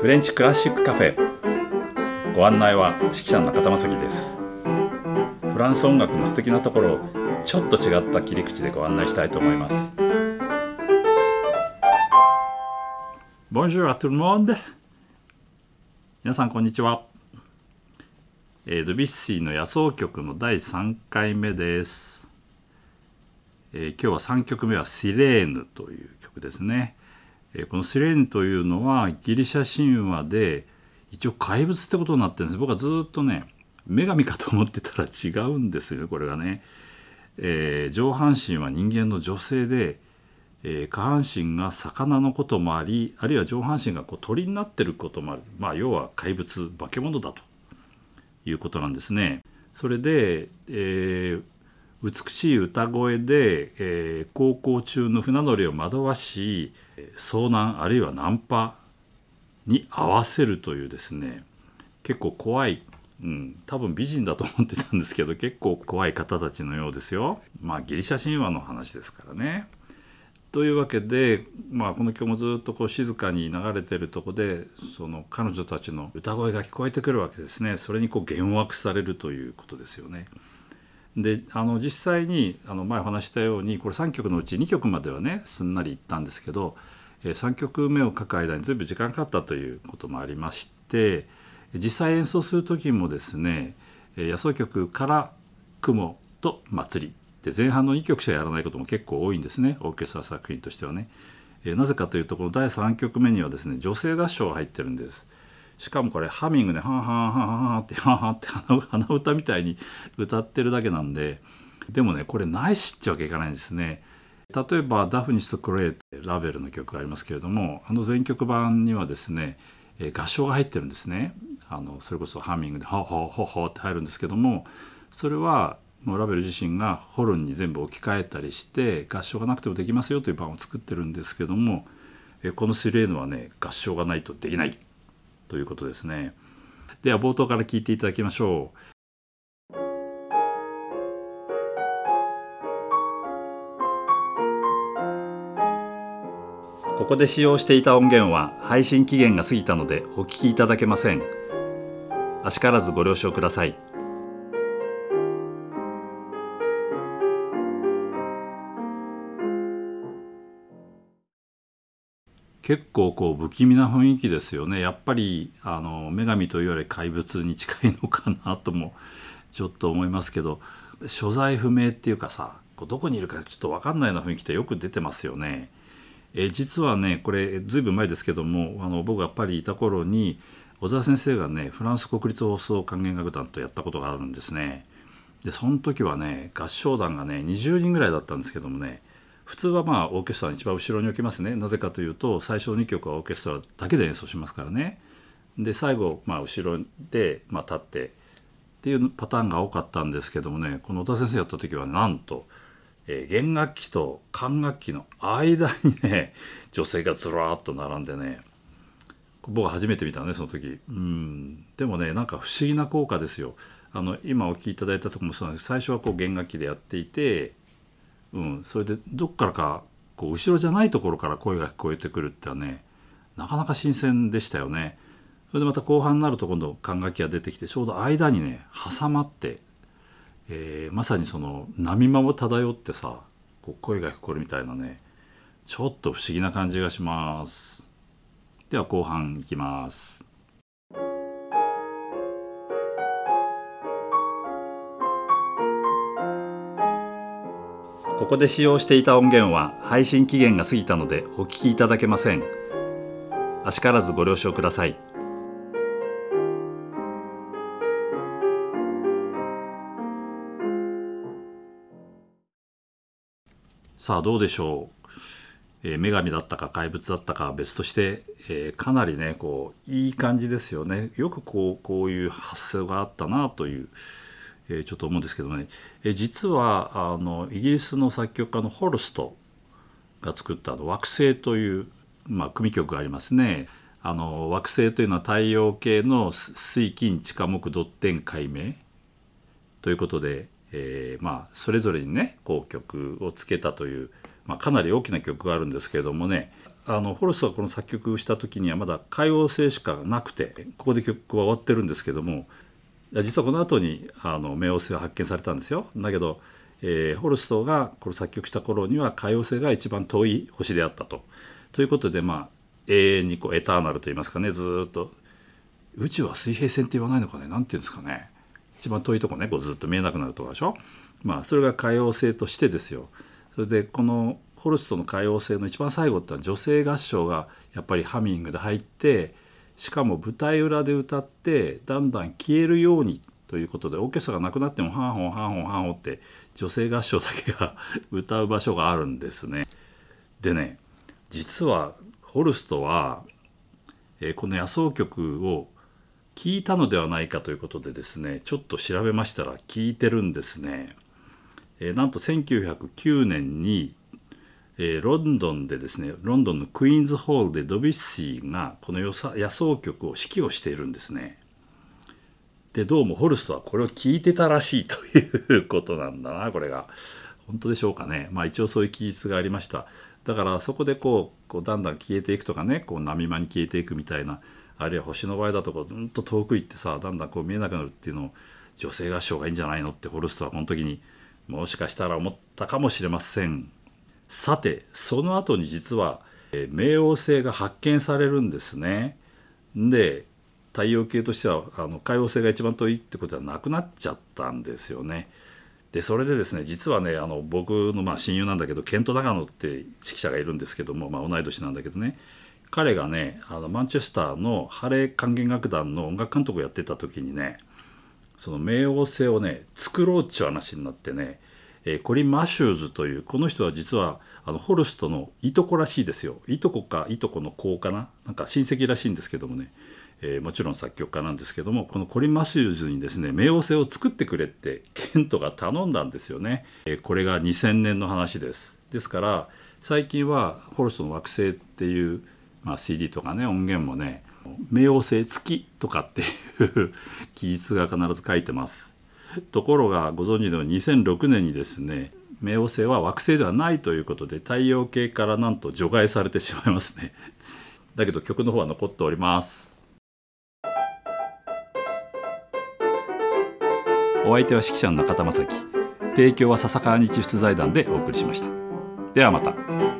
フレンチクラシックカフェ。ご案内は指揮者の中田正樹です。フランス音楽の素敵なところをちょっと違った切り口でご案内したいと思います。Bonjour à tout le monde. 皆さんこんにちは、えー、ドビュッシーの野草曲の第3回目です、えー今日は3曲目は「シレーヌ」という曲ですね。このシレーヌというのはギリシャ神話で一応怪物ってことになってるんです。僕はずっとね女神かと思ってたら違うんですよこれがね、えー上半身は人間の女性で、えー下半身が魚のこともありあるいは上半身がこう鳥になってることもある。まあ要は怪物化け物だということなんですね。それで、えー美しい歌声で、えー航行中の船乗りを惑わし遭難あるいはナンパに合わせるというですね結構怖い、うん、多分美人だと思ってたんですけど結構怖い方たちのようですよ。まあギリシャ神話の話ですからね。というわけで、まあ、この曲もずっとこう静かに流れてるとこでその彼女たちの歌声が聞こえてくるわけですねそれにこう幻惑されるということですよね。であの実際にあの前お話したようにこれ3曲のうち2曲まではねすんなりいったんですけど、えー3曲目を書く間に全部時間かかったということもありまして実際演奏する時もですねえ野草曲から「雲」と「祭り」で前半の2曲しかやらないことも結構多いんですねオーケストラ作品としてはね。えなぜかというとこの第3曲目にはですね女性合唱が入ってるんです。しかもこれハミングで「はんはんはんはん」って「はんはん」って鼻歌みたいに歌ってるだけなんででもねこれないしってわけいかないんですね。例えばダフニスとクレイってラベルの曲がありますけれどもあの全曲版にはですね合唱が入ってるんですね。あのそれこそハミングで「ホホホホ」って入るんですけどもそれはもうラベル自身がホルンに全部置き換えたりして合唱がなくてもできますよという版を作ってるんですけどもこのシレーヌはね合唱がないとできないということですね。では冒頭から聞いていただきましょう。ここで使用していた音源は配信期限が過ぎたのでお聞きいただけません。あしからずご了承ください。結構こう不気味な雰囲気ですよねやっぱりあの女神というより怪物に近いのかなともちょっと思いますけど所在不明っていうかさこうどこにいるかちょっと分かんないような雰囲気ってよく出てますよね。え実はねこれずいぶん前ですけどもあの僕がパリにいた頃に小沢先生がねフランス国立放送管弦楽団とやったことがあるんですね。でその時はね合唱団がね20人ぐらいだったんですけどもね普通はまあオーケストラの一番後ろに置きますね。なぜかというと最初2曲はオーケストラだけで演奏しますからね。で最後まあ後ろでまあ立ってっていうパターンが多かったんですけどもねこの小田先生やった時はなんと、えー弦楽器と管楽器の間にね 女性がずらーっと並んでね僕は初めて見たねその時。うん。でもねなんか不思議な効果ですよ。あの今お聴きいただいたとこもそうなんです最初はこう弦楽器でやっていてうん、それでどっからかこう後ろじゃないところから声が聞こえてくるってはねなかなか新鮮でしたよね。それでまた後半になると今度管楽器が出てきてちょうど間にね挟まって、えーまさにその波間を漂ってさこう声が聞こえるみたいなねちょっと不思議な感じがします。では後半いきます。ここで使用していた音源は配信期限が過ぎたのでお聞きいただけません。あしからずご了承ください。さあどうでしょう、えー女神だったか怪物だったかは別として、えーかなりねこういい感じですよねよくこうこういう発想があったなという、えちょっと思うんですけどね、え実はあのイギリスの作曲家のホルストが作ったあの惑星という、まあ、組曲がありますね。あの惑星というのは太陽系の水金地下木土天海明ということで、えー、まあそれぞれにねこう曲をつけたという、まあ、かなり大きな曲があるんですけれどもねあのホルストがこの作曲した時にはまだ歌謡性しかなくてここで曲は終わってるんですけども実はこの後にあの冥王星が発見されたんですよ。だけど、えー、ホルストがこれ作曲した頃には海王星が一番遠い星であったと。ということでまあ永遠にこうエターナルといいますかねずっと宇宙は水平線って言わないのかね何て言うんですかね一番遠いとこねこうずっと見えなくなるとこでしょ。まあそれが海王星としてですよ。それでこのホルストの海王星の一番最後ってのは女性合唱がやっぱりハミングで入ってしかも舞台裏で歌ってだんだん消えるようにということでオーケストラがなくなってもハンホンハンホンハンホンって女性合唱だけが歌う場所があるんですね。でね実はホルストは、えー、この野草曲を聞いたのではないかということでですねちょっと調べましたら聞いてるんですね。えー、なんと1909年にえー、ロンドンでですねロンドンのクイーンズホールでドビュッシーがこの野草曲を指揮をしているんですね。でどうもホルストはこれを聞いてたらしいということなんだなこれが。本当でしょうかね。まあ一応そういう記述がありました。だからそこでこうこうだんだん消えていくとかねこう波間に消えていくみたいなあるいは星の場合だとこううんと遠く行ってさだんだんこう見えなくなるっていうのを女性合唱がいいんじゃないのってホルストはこの時にもしかしたら思ったかもしれません。さてその後に実は、え冥王星が発見されるんですね。で太陽系としてはあの海王星が一番遠いってことはなくなっちゃったんですよね。でそれでですね実はねあの僕のまあ親友なんだけどケント・ダガノって指揮者がいるんですけども、まあ、同い年なんだけどね彼がねあのマンチェスターのハレー管弦楽団の音楽監督をやってた時にねその冥王星をね作ろうっちゅう話になってねえー、コリン・マシューズというこの人は実はあのホルストのいとこらしいですよ。いとこかいとこの子かな？なんか親戚らしいんですけどもね、えー、もちろん作曲家なんですけどもこのコリン・マシューズにですね冥王星を作ってくれってケントが頼んだんですよね、えー、これが2000年の話です。ですから最近はホルストの惑星っていう、まあ、CD とかね音源もね冥王星付きとかっていう 記述が必ず書いてます。ところがご存知のように2006年にですね冥王星は惑星ではないということで太陽系からなんと除外されてしまいますね。だけど曲の方は残っております。お相手は指揮者の中田正樹。提供は笹川日出財団でお送りしました。ではまた。